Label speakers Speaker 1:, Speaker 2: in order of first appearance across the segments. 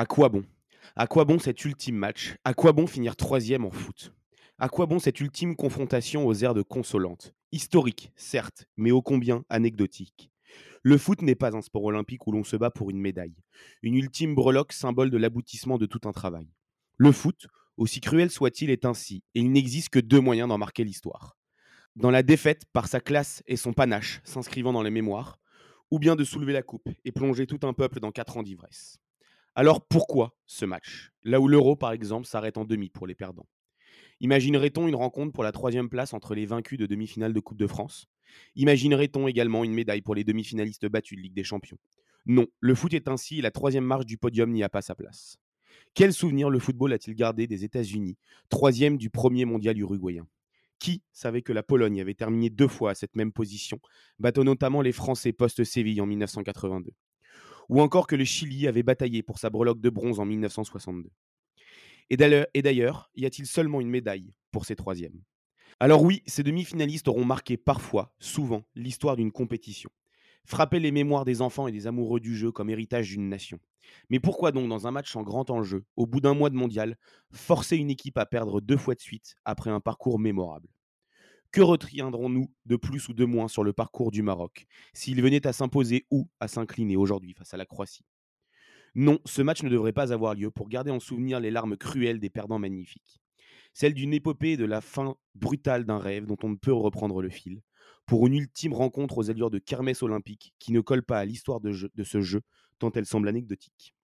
Speaker 1: À quoi bon? À quoi bon cet ultime match? À quoi bon finir troisième en foot? À quoi bon cette ultime confrontation aux airs de consolante? Historique, certes, mais ô combien anecdotique. Le foot n'est pas un sport olympique où l'on se bat pour une médaille, une ultime breloque symbole de l'aboutissement de tout un travail. Le foot, aussi cruel soit-il, est ainsi, et il n'existe que deux moyens d'en marquer l'histoire. Dans la défaite, par sa classe et son panache, s'inscrivant dans les mémoires, ou bien de soulever la coupe et plonger tout un peuple dans quatre ans d'ivresse. Alors pourquoi ce match? Là où l'euro, par exemple, s'arrête en demi pour les perdants. Imaginerait-on une rencontre pour la troisième place entre les vaincus de demi-finale de Coupe de France? Imaginerait-on également une médaille pour les demi-finalistes battus de Ligue des Champions? Non, le foot est ainsi et la troisième marche du podium n'y a pas sa place. Quel souvenir le football a-t-il gardé des États-Unis, troisième du premier mondial uruguayen? Qui savait que la Pologne avait terminé deux fois à cette même position, battant notamment les Français post-Séville en 1982 Ou encore que le Chili avait bataillé pour sa breloque de bronze en 1962 et d'ailleurs, y a-t-il seulement une médaille pour ces troisièmes? Alors oui, ces demi-finalistes auront marqué parfois, souvent, l'histoire d'une compétition. Frapper les mémoires des enfants et des amoureux du jeu comme héritage d'une nation. Mais pourquoi donc, dans un match en grand enjeu, au bout d'un mois de mondial, forcer une équipe à perdre deux fois de suite après un parcours mémorable? Que retiendrons-nous de plus ou de moins sur le parcours du Maroc, s'il venait à s'imposer ou à s'incliner aujourd'hui face à la Croatie? Non, ce match ne devrait pas avoir lieu pour garder en souvenir les larmes cruelles des perdants magnifiques. Celle d'une épopée de la fin brutale d'un rêve dont on ne peut reprendre le fil, pour une ultime rencontre aux allures de kermesse olympique qui ne colle pas à l'histoire de ce jeu tant elle semble anecdotique.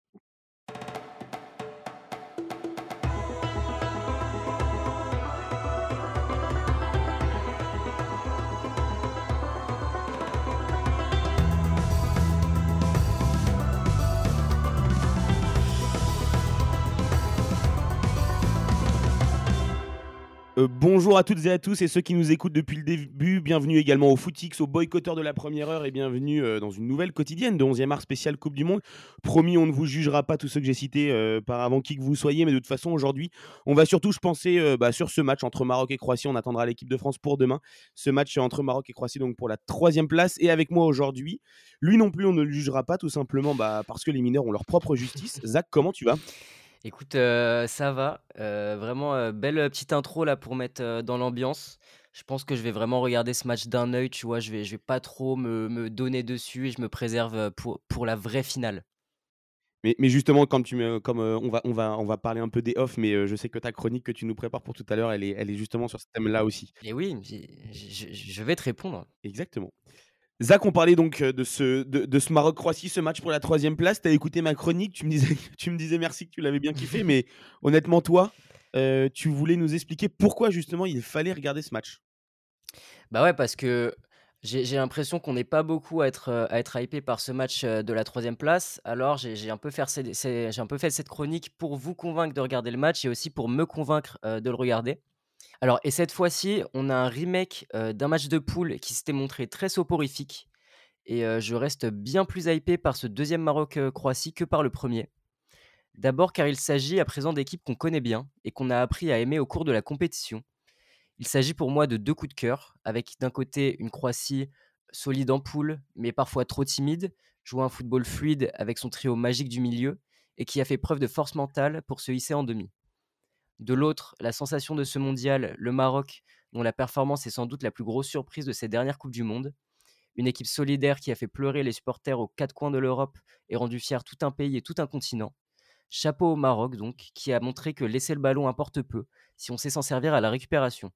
Speaker 1: Euh, bonjour à toutes et à tous et ceux qui nous écoutent depuis le début. Bienvenue également au Footix, aux boycotteurs de la première heure et bienvenue euh, dans une nouvelle quotidienne de 11e mars spécial Coupe du Monde. Promis, on ne vous jugera pas tous ceux que j'ai cités euh, par avant qui que vous soyez, mais de toute façon, aujourd'hui, on va surtout, je pensais, bah, sur ce match entre Maroc et Croatie. On attendra l'équipe de France pour demain. Ce match entre Maroc et Croatie, donc pour la troisième place. Et avec moi aujourd'hui, lui non plus, on ne le jugera pas tout simplement bah, parce que les mineurs ont leur propre justice. Zach, comment tu vas?
Speaker 2: Écoute, ça va, vraiment, belle, petite intro là pour mettre, dans l'ambiance. Je pense que je vais vraiment regarder ce match d'un œil, tu vois? Je vais je vais pas trop me me donner dessus et je me préserve, pour pour la vraie finale.
Speaker 1: Mais mais justement, comme tu me comme, on va on va on va parler un peu des off, mais, je sais que ta chronique que tu nous prépares pour tout à l'heure, elle est elle est justement sur ce thème-là aussi.
Speaker 2: Et oui, je vais te répondre.
Speaker 1: Exactement. Zach, on parlait donc de ce, de, ce Maroc-Croatie, ce match pour la troisième place. Tu as écouté ma chronique, tu me disais, tu me disais merci que tu l'avais bien kiffé, mais honnêtement, toi, tu voulais nous expliquer pourquoi justement il fallait regarder ce match.
Speaker 2: Bah ouais, parce que j'ai l'impression qu'on n'est pas beaucoup à être, à être hypé par ce match de la troisième place. Alors j'ai un, peu fait, un peu fait cette chronique pour vous convaincre de regarder le match et aussi pour me convaincre de le regarder. Alors et cette fois-ci, on a un remake, d'un match de poule qui s'était montré très soporifique et je reste bien plus hypé par ce deuxième Maroc, Croatie que par le premier. D'abord car il s'agit à présent d'équipes qu'on connaît bien et qu'on a appris à aimer au cours de la compétition. Il s'agit pour moi de deux coups de cœur, avec d'un côté une Croatie solide en poule, mais parfois trop timide, jouant un football fluide avec son trio magique du milieu et qui a fait preuve de force mentale pour se hisser en demi. De l'autre, la sensation de ce mondial, le Maroc, dont la performance est sans doute la plus grosse surprise de ces dernières Coupes du Monde. Une équipe solidaire qui a fait pleurer les supporters aux quatre coins de l'Europe et rendu fier tout un pays et tout un continent. Chapeau au Maroc, donc, qui a montré que laisser le ballon importe peu, si on sait s'en servir à la récupération.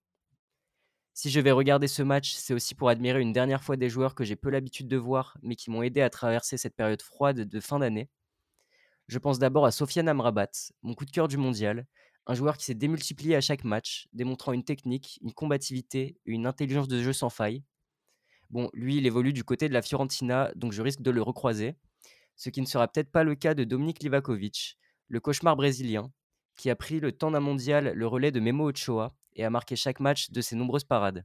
Speaker 2: Si je vais regarder ce match, c'est aussi pour admirer une dernière fois des joueurs que j'ai peu l'habitude de voir, mais qui m'ont aidé à traverser cette période froide de fin d'année. Je pense d'abord à Sofiane Amrabat, mon coup de cœur du mondial, un joueur qui s'est démultiplié à chaque match, démontrant une technique, une combativité et une intelligence de jeu sans faille. Bon, lui, il évolue du côté de la Fiorentina, donc je risque de le recroiser. Ce qui ne sera peut-être pas le cas de Dominique Livakovic, le cauchemar brésilien, qui a pris le temps d'un mondial le relais de Memo Ochoa et a marqué chaque match de ses nombreuses parades.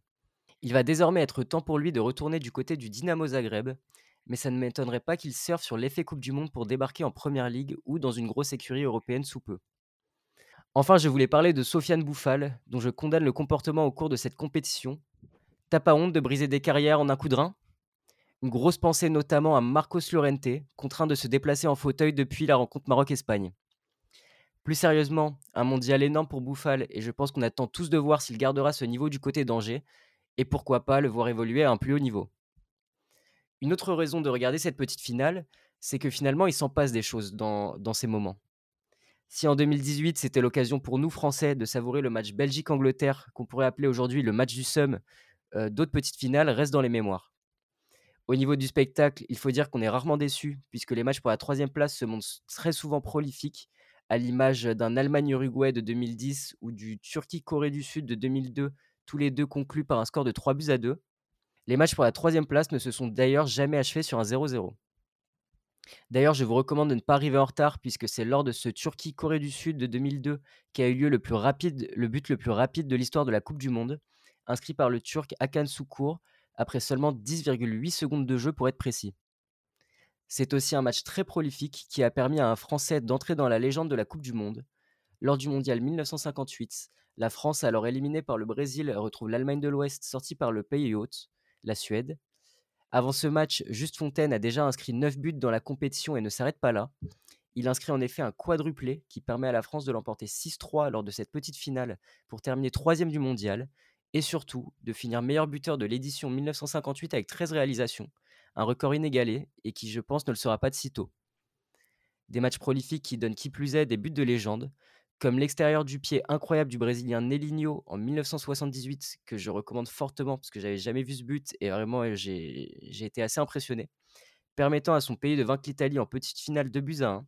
Speaker 2: Il va désormais être temps pour lui de retourner du côté du Dynamo Zagreb, mais ça ne m'étonnerait pas qu'il surfe sur l'effet Coupe du Monde pour débarquer en Première Ligue ou dans une grosse écurie européenne sous peu. Enfin, je voulais parler de Sofiane Bouffal, dont je condamne le comportement au cours de cette compétition. T'as pas honte de briser des carrières en un coup de rein? Une grosse pensée notamment à Marcos Llorente, contraint de se déplacer en fauteuil depuis la rencontre Maroc-Espagne. Plus sérieusement, un mondial énorme pour Bouffal et je pense qu'on attend tous de voir s'il gardera ce niveau du côté d'Angers et pourquoi pas le voir évoluer à un plus haut niveau. Une autre raison de regarder cette petite finale, c'est que finalement il s'en passe des choses dans, dans ces moments. Si en 2018 c'était l'occasion pour nous Français de savourer le match Belgique-Angleterre, qu'on pourrait appeler aujourd'hui le match du Somme, euh, d'autres petites finales restent dans les mémoires. Au niveau du spectacle, il faut dire qu'on est rarement déçu, puisque les matchs pour la troisième place se montrent très souvent prolifiques, à l'image d'un Allemagne-Uruguay de 2010 ou du Turquie-Corée du Sud de 2002, tous les deux conclus par un score de 3 buts à 2. Les matchs pour la troisième place ne se sont d'ailleurs jamais achevés sur un 0-0. D'ailleurs, je vous recommande de ne pas arriver en retard puisque c'est lors de ce Turquie-Corée du Sud de 2002 qu'a eu lieu le, plus rapide, le but le plus rapide de l'histoire de la Coupe du Monde, inscrit par le Turc Hakan Sukur après seulement 10,8 secondes de jeu pour être précis. C'est aussi un match très prolifique qui a permis à un Français d'entrer dans la légende de la Coupe du Monde. Lors du Mondial 1958, la France, alors éliminée par le Brésil, retrouve l'Allemagne de l'Ouest sortie par le pays hôte, la Suède. Avant ce match, Juste Fontaine a déjà inscrit 9 buts dans la compétition et ne s'arrête pas là. Il inscrit en effet un quadruplé qui permet à la France de l'emporter 6-3 lors de cette petite finale pour terminer troisième du mondial et surtout de finir meilleur buteur de l'édition 1958 avec 13 réalisations, un record inégalé et qui je pense ne le sera pas de sitôt. Des matchs prolifiques qui donnent qui plus est des buts de légende, comme l'extérieur du pied incroyable du Brésilien Nelinho en 1978, que je recommande fortement parce que j'avais jamais vu ce but et vraiment j'ai été assez impressionné, permettant à son pays de vaincre l'Italie en petite finale de buts à 1.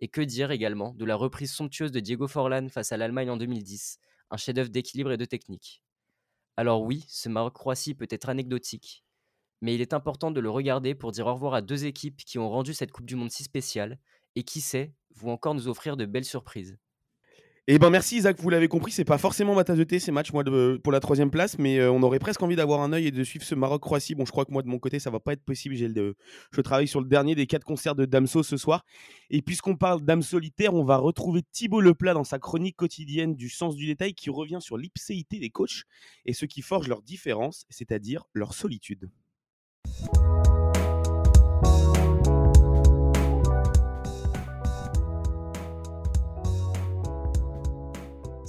Speaker 2: Et que dire également de la reprise somptueuse de Diego Forlan face à l'Allemagne en 2010, un chef-d'œuvre d'équilibre et de technique. Alors oui, ce Maroc-Croatie peut être anecdotique, mais il est important de le regarder pour dire au revoir à deux équipes qui ont rendu cette Coupe du Monde si spéciale et qui sait, vont encore nous offrir de belles surprises.
Speaker 1: Eh ben merci Isaac, vous l'avez compris, c'est pas forcément ma tasse de thé ces matchs pour la troisième place, mais euh, on aurait presque envie d'avoir un œil et de suivre ce Maroc-Croatie. Bon, je crois que moi de mon côté ça va pas être possible. Je travaille sur le dernier des quatre concerts de Damso ce soir. Et puisqu'on parle d'âme solitaire, on va retrouver Thibaut Leplat dans sa chronique quotidienne du sens du détail qui revient sur l'ipséité des coachs et ce qui forge leur différence, c'est-à-dire leur solitude.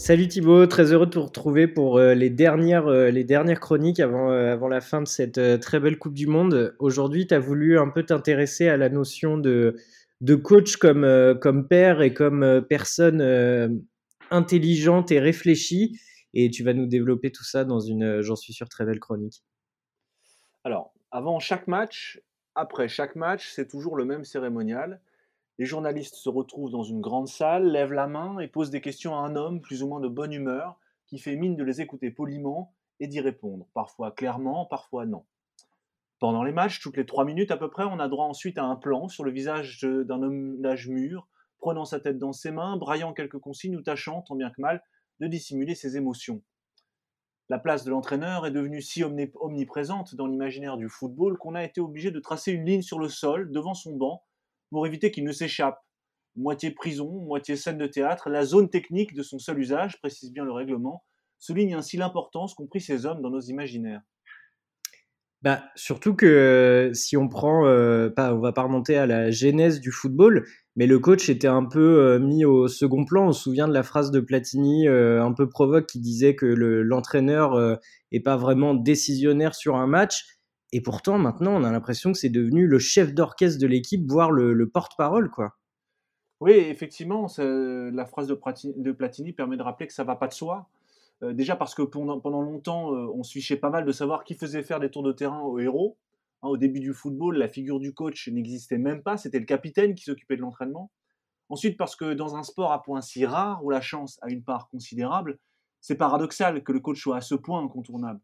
Speaker 3: Salut Thibaut, très heureux de te retrouver pour euh, les, dernières, euh, les dernières chroniques avant, euh, avant la fin de cette très belle Coupe du Monde. Aujourd'hui, tu as voulu un peu t'intéresser à la notion de, de coach comme, comme père et comme personne intelligente et réfléchie. Et tu vas nous développer tout ça dans une, j'en suis sûr, très belle chronique.
Speaker 4: Alors, avant chaque match, après chaque match, c'est toujours le même cérémonial. Les journalistes se retrouvent dans une grande salle, lèvent la main et posent des questions à un homme plus ou moins de bonne humeur, qui fait mine de les écouter poliment et d'y répondre, parfois clairement, parfois non. Pendant les matchs, toutes les trois minutes à peu près, on a droit ensuite à un plan sur le visage d'un homme d'âge mûr, prenant sa tête dans ses mains, braillant quelques consignes ou tâchant, tant bien que mal, de dissimuler ses émotions. La place de l'entraîneur est devenue si omniprésente dans l'imaginaire du football qu'on a été obligé de tracer une ligne sur le sol devant son banc pour éviter qu'il ne s'échappe. Moitié prison, moitié scène de théâtre, la zone technique de son seul usage, précise bien le règlement, souligne ainsi l'importance qu'ont pris ces hommes dans nos imaginaires.
Speaker 3: Bah, surtout que euh, si on prend, euh, pas, on va pas remonter à la genèse du football, mais le coach était un peu euh, mis au second plan. On se souvient de la phrase de Platini un peu provoque qui disait que l'entraîneur est pas vraiment décisionnaire sur un match. Et pourtant, maintenant, on a l'impression que c'est devenu le chef d'orchestre de l'équipe, voire le, porte-parole, quoi.
Speaker 4: Oui, effectivement, la phrase de Platini, permet de rappeler que ça va pas de soi. Euh, déjà parce que pendant, longtemps, euh, on se pas mal de savoir qui faisait faire des tours de terrain aux héros. Hein, au début du football, la figure du coach n'existait même pas, c'était le capitaine qui s'occupait de l'entraînement. Ensuite, parce que dans un sport à point si rare, où la chance a une part considérable, c'est paradoxal que le coach soit à ce point incontournable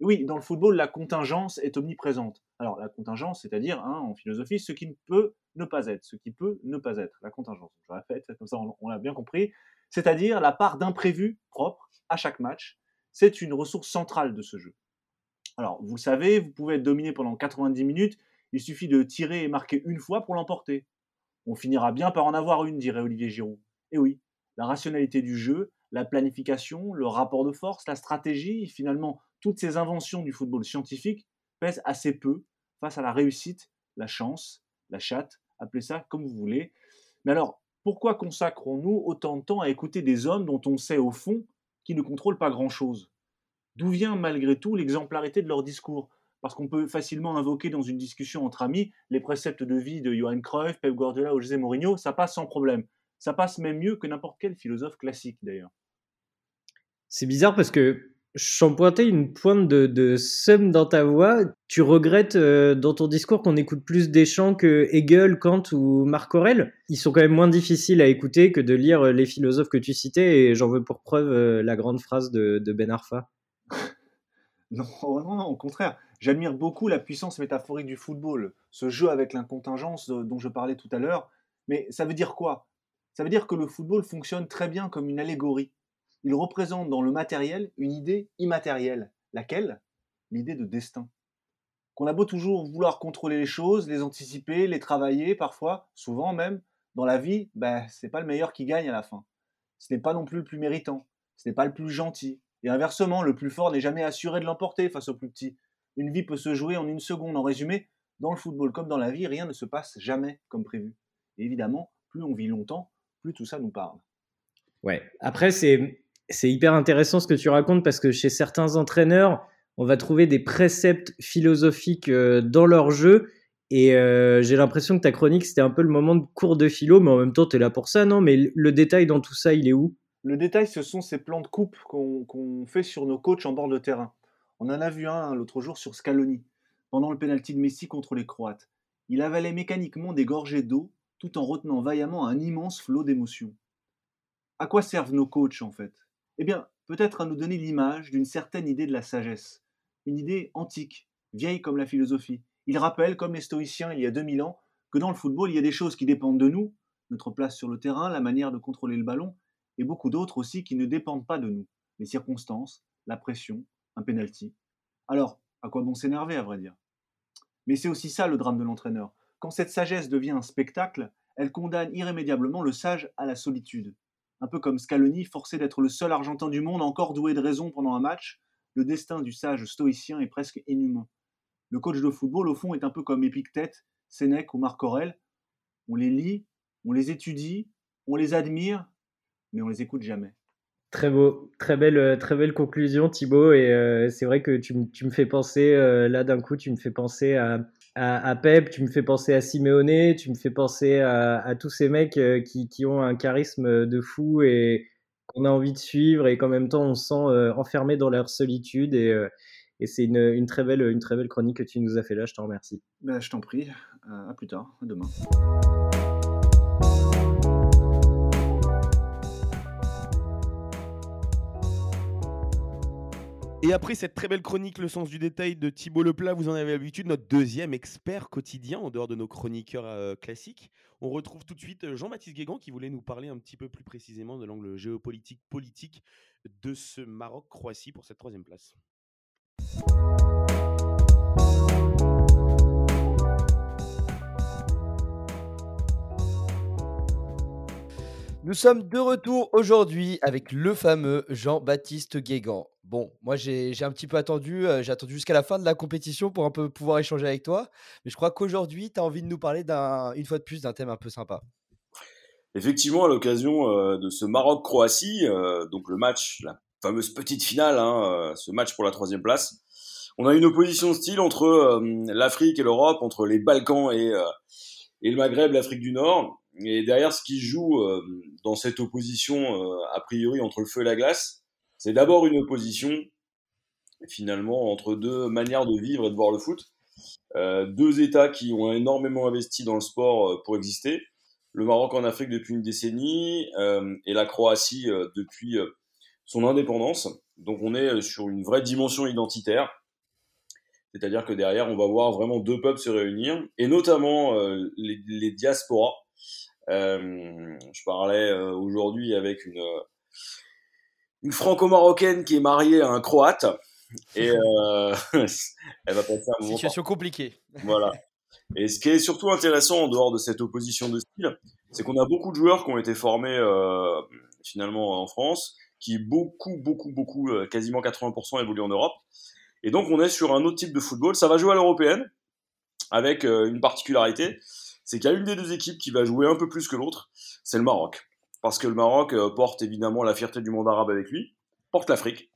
Speaker 4: oui, dans le football, la contingence est omniprésente. Alors, la contingence, c'est-à-dire, hein, en philosophie, ce qui ne peut ne pas être, ce qui peut ne pas être, la contingence. Je répète, comme ça on, l'a bien compris. C'est-à-dire la part d'imprévu propre à chaque match. C'est une ressource centrale de ce jeu. Alors, vous le savez, vous pouvez être dominé pendant 90 minutes, il suffit de tirer et marquer une fois pour l'emporter. On finira bien par en avoir une, dirait Olivier Giroud. Et oui, la rationalité du jeu, la planification, le rapport de force, la stratégie, finalement toutes ces inventions du football scientifique pèsent assez peu face à la réussite, la chance, la chatte, appelez ça comme vous voulez. Mais alors, Pourquoi consacrons-nous autant de temps à écouter des hommes dont on sait au fond qu'ils ne contrôlent pas grand-chose? D'où vient malgré tout l'exemplarité de leur discours? Parce qu'on peut facilement invoquer dans une discussion entre amis les préceptes de vie de Johan Cruyff, Pep Guardiola ou José Mourinho, ça passe sans problème. Ça passe même mieux que n'importe quel philosophe classique d'ailleurs.
Speaker 3: C'est bizarre parce que je sens pointer une pointe de, somme dans ta voix. Tu regrettes euh, dans ton discours qu'on écoute plus Deschamps que Hegel, Kant ou Marc Aurel. Ils sont quand même moins difficiles à écouter que de lire euh, les philosophes que tu citais, et j'en veux pour preuve euh, la grande phrase de, de Ben Arfa.
Speaker 4: non, oh non, non, au contraire. J'admire beaucoup la puissance métaphorique du football, ce jeu avec l'incontingence dont je parlais tout à l'heure. Mais ça veut dire quoi? Ça veut dire que le football fonctionne très bien comme une allégorie il représente dans le matériel une idée immatérielle. Laquelle? L'idée de destin. Qu'on a beau toujours vouloir contrôler les choses, les anticiper, les travailler, parfois, souvent même, dans la vie, ben, c'est pas le meilleur qui gagne à la fin. Ce n'est pas non plus le plus méritant, ce n'est pas le plus gentil. Et inversement, le plus fort n'est jamais assuré de l'emporter face au plus petit. Une vie peut se jouer en une seconde. En résumé, dans le football comme dans la vie, rien ne se passe jamais comme prévu. Et évidemment, plus on vit longtemps, plus tout ça nous parle.
Speaker 3: Ouais. Après, c'est c'est hyper intéressant ce que tu racontes parce que chez certains entraîneurs, on va trouver des préceptes philosophiques euh, dans leur jeu. Et euh, j'ai l'impression que ta chronique, c'était un peu le moment de cours de philo, mais en même temps, tu es là pour ça, non? Mais le détail dans tout ça, il est où?
Speaker 4: Le détail, ce sont ces plans de coupe qu'on fait sur nos coachs en bord de terrain. On en a vu un l'autre jour sur Scaloni, pendant le pénalty de Messi contre les Croates. Il avalait mécaniquement des gorgées d'eau tout en retenant vaillamment un immense flot d'émotions. À quoi servent nos coachs en fait? Eh bien, peut-être à nous donner l'image d'une certaine idée de la sagesse, une idée antique, vieille comme la philosophie. Il rappelle, comme les stoïciens il y a 2000 ans, que dans le football, il y a des choses qui dépendent de nous, notre place sur le terrain, la manière de contrôler le ballon, et beaucoup d'autres aussi qui ne dépendent pas de nous, les circonstances, la pression, un penalty. Alors, à quoi bon s'énerver, à vrai dire? Mais c'est aussi ça le drame de l'entraîneur. Quand cette sagesse devient un spectacle, elle condamne irrémédiablement le sage à la solitude un peu comme Scaloni, forcé d'être le seul Argentin du monde encore doué de raison pendant un match, le destin du sage stoïcien est presque inhumain. Le coach de football, au fond, est un peu comme Épictète, Sénèque ou Marc Aurel. On les lit, on les étudie, on les admire, mais on les écoute jamais.
Speaker 3: Très beau, très belle, euh, très belle conclusion Thibaut. Et euh, c'est vrai que tu, me fais penser, euh, là d'un coup, tu me fais penser à, à, Pep, tu me fais penser à Simeone, tu me fais penser à, tous ces mecs qui, qui, ont un charisme de fou et qu'on a envie de suivre et qu'en même temps on se sent enfermé dans leur solitude. Et, et c'est une, une, très belle, une très belle chronique que tu nous as fait là. Je t'en remercie.
Speaker 4: Ben, je t'en prie. à plus tard. À demain.
Speaker 1: Et après cette très belle chronique, le sens du détail de Thibaut Leplat, vous en avez l'habitude, notre deuxième expert quotidien en dehors de nos chroniqueurs euh, classiques. On retrouve tout de suite euh, Jean-Baptiste Guégan qui voulait nous parler un petit peu plus précisément de l'angle géopolitique politique de ce Maroc-Croatie pour cette troisième place.
Speaker 5: Nous sommes de retour aujourd'hui avec le fameux Jean-Baptiste Guégan. Bon, moi j'ai un petit peu attendu, euh, j'ai attendu jusqu'à la fin de la compétition pour un peu pouvoir échanger avec toi. Mais je crois qu'aujourd'hui, tu as envie de nous parler une fois de plus d'un thème un peu sympa.
Speaker 6: Effectivement, à l'occasion euh, de ce Maroc-Croatie, euh, donc le match, la fameuse petite finale, hein, ce match pour la troisième place, on a une opposition style entre l'Afrique et l'Europe, entre les Balkans et, et le Maghreb, l'Afrique du Nord. Et derrière, ce qui joue dans cette opposition, a priori, entre le feu et la glace, c'est d'abord une opposition, finalement, entre deux manières de vivre et de voir le foot. Euh, deux États qui ont énormément investi dans le sport euh, pour exister. Le Maroc en Afrique depuis une décennie euh, et la Croatie depuis son indépendance. Donc on est sur une vraie dimension identitaire. C'est-à-dire que derrière, on va voir vraiment deux peuples se réunir, et notamment les, les, diasporas. Je parlais aujourd'hui avec une, une franco-marocaine qui est mariée à un croate. Et euh, elle va passer un
Speaker 5: moment. Situation compliquée.
Speaker 6: Voilà. Et ce qui est surtout intéressant en dehors de cette opposition de style, c'est qu'on a beaucoup de joueurs qui ont été formés euh, finalement en France, qui beaucoup, beaucoup, beaucoup, euh, quasiment 80% évoluent en Europe. Et donc on est sur un autre type de football. Ça va jouer à l'européenne, avec une particularité, c'est qu'il y a une des deux équipes qui va jouer un peu plus que l'autre, c'est le Maroc. Parce que le Maroc porte évidemment la fierté du monde arabe avec lui, porte l'Afrique.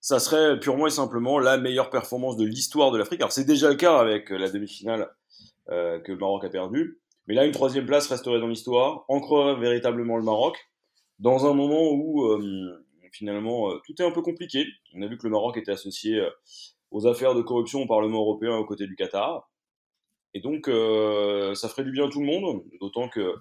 Speaker 6: Ça serait purement et simplement la meilleure performance de l'histoire de l'Afrique. Alors c'est déjà le cas avec la demi-finale que le Maroc a perdue. Mais là, une troisième place resterait dans l'histoire, ancrerait véritablement le Maroc, dans un moment où euh, finalement euh, tout est un peu compliqué. On a vu que le Maroc était associé euh, aux affaires de corruption au Parlement européen aux côtés du Qatar. Et donc, ça ferait du bien à tout le monde, d'autant que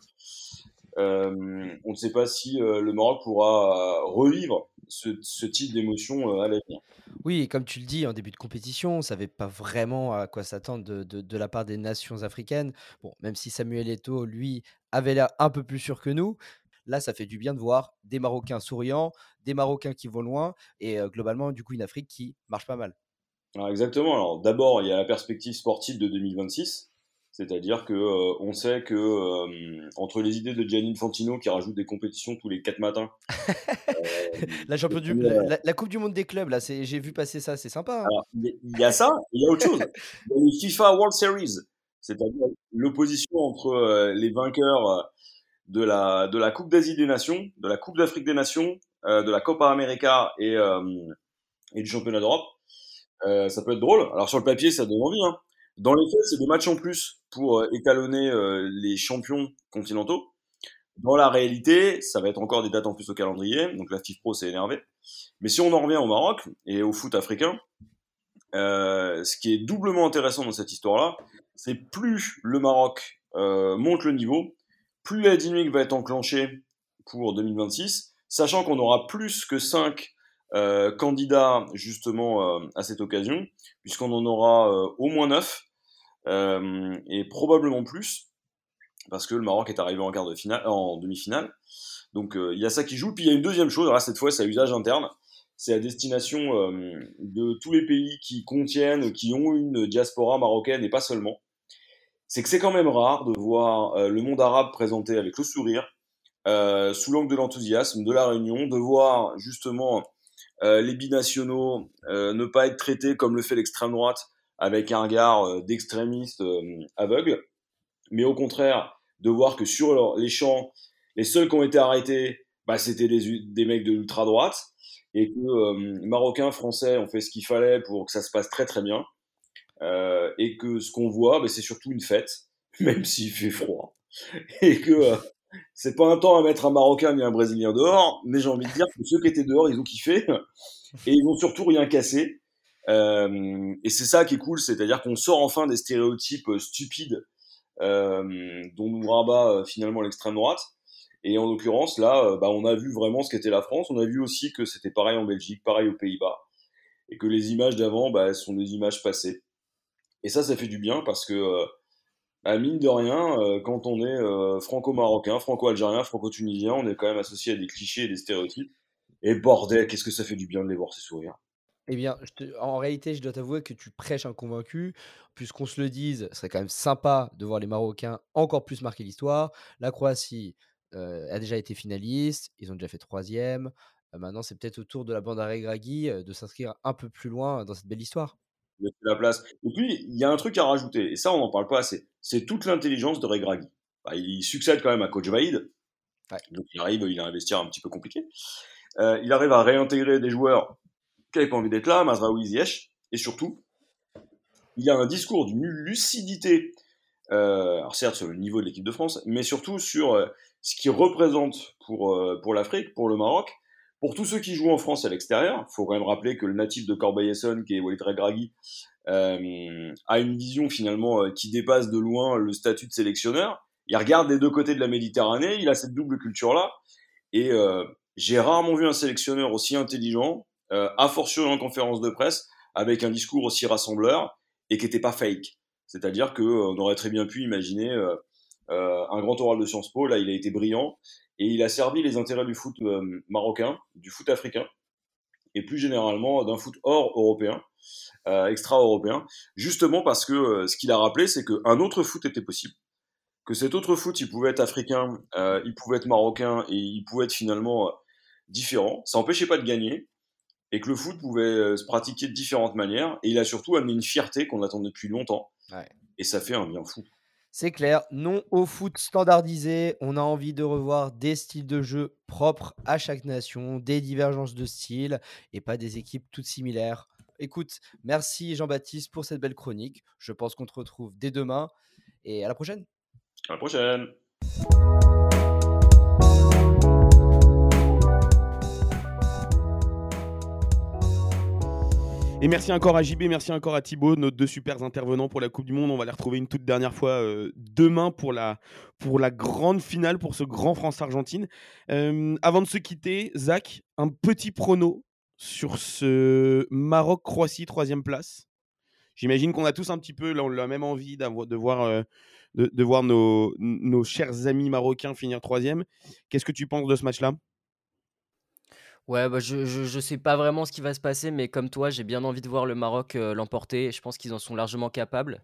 Speaker 6: on ne sait pas si le Maroc pourra revivre ce, type d'émotion à l'avenir.
Speaker 5: Oui, et comme tu le dis, en début de compétition, on ne savait pas vraiment à quoi s'attendre de, la part des nations africaines. Même si Samuel Eto'o, lui, avait l'air un peu plus sûr que nous. Là, ça fait du bien de voir des Marocains souriants, des Marocains qui vont loin, et globalement, du coup, une Afrique qui marche pas mal.
Speaker 6: Alors exactement. Alors d'abord, il y a la perspective sportive de 2026. C'est-à-dire que euh, on sait que euh, entre les idées de Gianni Infantino qui rajoute des compétitions tous les quatre matins,
Speaker 5: euh, la, du, la, Coupe du Monde des clubs, là, j'ai vu passer ça, c'est sympa.
Speaker 6: Hein. Il y a ça, il y a autre chose. Il y a les FIFA World Series, c'est-à-dire l'opposition entre les vainqueurs de la de la Coupe d'Asie des Nations, de la Coupe d'Afrique des Nations, de la Copa América et et du championnat d'Europe. Ça peut être drôle. Alors sur le papier, ça donne envie. Hein. Dans les faits, c'est des matchs en plus pour euh, étalonner euh, les champions continentaux. Dans la réalité, ça va être encore des dates en plus au calendrier, donc la FIFPro s'est énervé. Mais si on en revient au Maroc et au foot africain, euh, ce qui est doublement intéressant dans cette histoire-là, c'est plus le Maroc euh, monte le niveau, plus la dynamique va être enclenchée pour 2026, sachant qu'on aura plus que 5 euh, candidats justement à cette occasion, puisqu'on en aura au moins 9 euh, et probablement plus, parce que le Maroc est arrivé en quart de finale, en demi-finale. Donc euh, il y a ça qui joue. Puis il y a une deuxième chose, là cette fois c'est à usage interne, c'est à destination euh, de tous les pays qui contiennent, qui ont une diaspora marocaine et pas seulement. C'est que c'est quand même rare de voir le monde arabe présenté avec le sourire, sous l'angle de l'enthousiasme, de la réunion, de voir justement les binationaux ne pas être traités comme le fait l'extrême droite avec un regard euh, d'extrémiste euh, aveugle, mais au contraire de voir que sur les champs, les seuls qui ont été arrêtés, bah, c'était des, des mecs de l'ultra droite, et que euh, Marocains, Français ont fait ce qu'il fallait pour que ça se passe très très bien, euh, et que ce qu'on voit, bah, c'est surtout une fête, même s'il fait froid, et que euh, c'est pas un temps à mettre un Marocain ni un Brésilien dehors, mais j'ai envie de dire que ceux qui étaient dehors, ils ont kiffé, et ils n'ont surtout rien cassé, euh, et c'est ça qui est cool, c'est-à-dire qu'on sort enfin des stéréotypes euh, stupides euh, dont nous rabat finalement l'extrême droite. Et en l'occurrence, là, bah, on a vu vraiment ce qu'était la France. On a vu aussi que c'était pareil en Belgique, pareil aux Pays-Bas, et que les images d'avant bah, sont des images passées. Et ça, ça fait du bien parce que, bah, mine de rien, quand on est franco-marocain, franco-algérien, franco-tunisien, on est quand même associé à des clichés et des stéréotypes. Et bordel, qu'est-ce que ça fait du bien de les voir ces sourires.
Speaker 5: Eh bien, en réalité, je dois t'avouer que tu prêches un convaincu. Puisqu'on se le dise, ce serait quand même sympa de voir les Marocains encore plus marquer l'histoire. La Croatie euh, a déjà été finaliste, ils ont déjà fait troisième. Euh, maintenant, c'est peut-être au tour de la bande à Regragui euh, de s'inscrire un peu plus loin dans cette belle histoire.
Speaker 6: La place. Et puis, il y a un truc à rajouter, et ça, on n'en parle pas assez. C'est toute l'intelligence de Regragui. Bah, il succède quand même à Coach Vaïd. Donc, il arrive, il a investir un petit peu compliqué. il arrive à réintégrer des joueurs qui n'avait pas envie d'être là, Mazraoui Ziyech, et surtout, il a un discours d'une lucidité, euh, alors certes sur le niveau de l'équipe de France, mais surtout sur euh, ce qu'il représente pour, euh, pour l'Afrique, pour le Maroc, pour tous ceux qui jouent en France et à l'extérieur. Il faut quand même rappeler que le natif de Corbeil-Essonne, qui est Walid Regragui, euh, a une vision finalement qui dépasse de loin le statut de sélectionneur. Il regarde des deux côtés de la Méditerranée, il a cette double culture-là, et j'ai rarement vu un sélectionneur aussi intelligent, euh, a fortiori en conférence de presse, avec un discours aussi rassembleur et qui n'était pas fake. C'est-à-dire qu'on euh, aurait très bien pu imaginer euh, euh, un grand oral de Sciences Po. Là, il a été brillant et il a servi les intérêts du foot marocain, du foot africain et plus généralement d'un foot hors européen, euh, extra-européen, justement parce que ce qu'il a rappelé, c'est qu'un autre foot était possible, que cet autre foot, il pouvait être africain, euh, il pouvait être marocain et il pouvait être finalement différent. Ça n'empêchait pas de gagner, et que le foot pouvait euh, se pratiquer de différentes manières. Et il a surtout amené une fierté qu'on attendait depuis longtemps. Et ça fait un bien fou.
Speaker 5: C'est clair, non au foot standardisé. On a envie de revoir des styles de jeu propres à chaque nation, des divergences de style et pas des équipes toutes similaires. Écoute, merci Jean-Baptiste pour cette belle chronique. Je pense qu'on te retrouve dès demain et à la prochaine.
Speaker 6: À la prochaine.
Speaker 1: Et merci encore à JB, merci encore à Thibaut, nos deux super intervenants pour la Coupe du Monde. On va les retrouver une toute dernière fois euh, demain pour la, pour la grande finale, pour ce grand France-Argentine. Euh, avant de se quitter, Zach, un petit prono sur ce Maroc-Croatie, troisième place. J'imagine qu'on a tous un petit peu la, même envie de voir, euh, de, voir nos, nos chers amis marocains finir troisième. Qu'est-ce que tu penses de ce match-là?
Speaker 2: Ouais, bah, je, je, sais pas vraiment ce qui va se passer, mais comme toi, j'ai bien envie de voir le Maroc l'emporter. Je pense qu'ils en sont largement capables.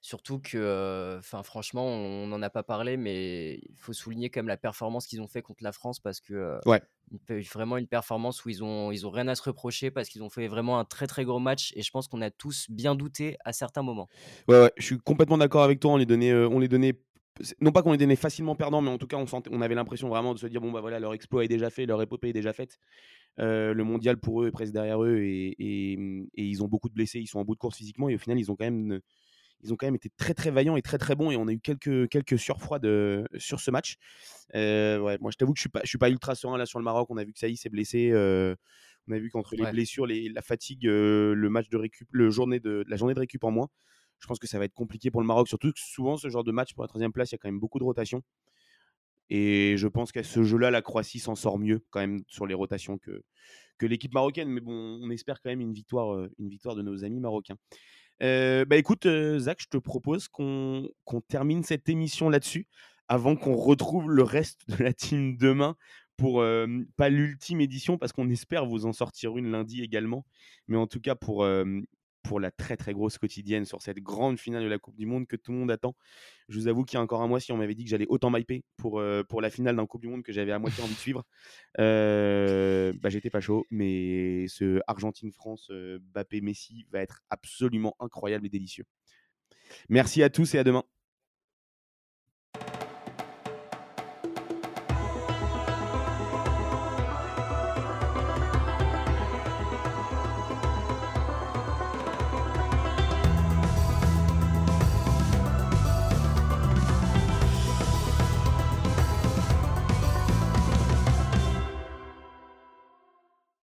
Speaker 2: Surtout que, enfin, franchement, on n'en a pas parlé, mais il faut souligner quand même la performance qu'ils ont fait contre la France parce que
Speaker 1: ouais.
Speaker 2: vraiment une performance où ils ont, ils ont rien à se reprocher parce qu'ils ont fait vraiment un très très gros match et je pense qu'on a tous bien douté à certains moments.
Speaker 1: Ouais, ouais je suis complètement d'accord avec toi. On les donnait, on les donnait non pas qu'on les donnait facilement perdants, mais en tout cas, on, on avait l'impression vraiment de se dire bon, bah voilà, leur exploit est déjà fait, leur épopée est déjà faite. Euh, le mondial pour eux est presque derrière eux et, et, ils ont beaucoup de blessés, ils sont en bout de course physiquement et au final, ils ont quand même, ils ont quand même été très très vaillants et très très bons et on a eu quelques, quelques surfroids de, sur ce match. Euh, ouais, moi, je t'avoue que je suis pas, je suis pas ultra serein là sur le Maroc. On a vu que y s'est blessé. Euh, on a vu qu'entre les blessures, les, la fatigue, le match de récup, le journée de, la journée de récup en moins je pense que ça va être compliqué pour le Maroc, surtout que souvent ce genre de match pour la troisième place, il y a quand même beaucoup de rotations. Et je pense qu'à ce jeu-là, la Croatie s'en sort mieux quand même sur les rotations que, que l'équipe marocaine. Mais bon, on espère quand même une victoire, euh, une victoire de nos amis marocains. Euh, bah écoute, euh, Zach, je te propose qu'on termine cette émission là-dessus avant qu'on retrouve le reste de la team demain pour pas l'ultime édition parce qu'on espère vous en sortir une lundi également, mais en tout cas pour, pour la très très grosse quotidienne sur cette grande finale de la Coupe du Monde que tout le monde attend. Je vous avoue qu'il y a encore un mois, si on m'avait dit que j'allais autant m'hyper pour, euh, pour la finale d'un Coupe du Monde que j'avais à moitié envie de suivre, euh, bah, j'étais pas chaud. Mais ce Argentine-France, euh, Bappé-Messi va être absolument incroyable et délicieux. Merci à tous et à demain.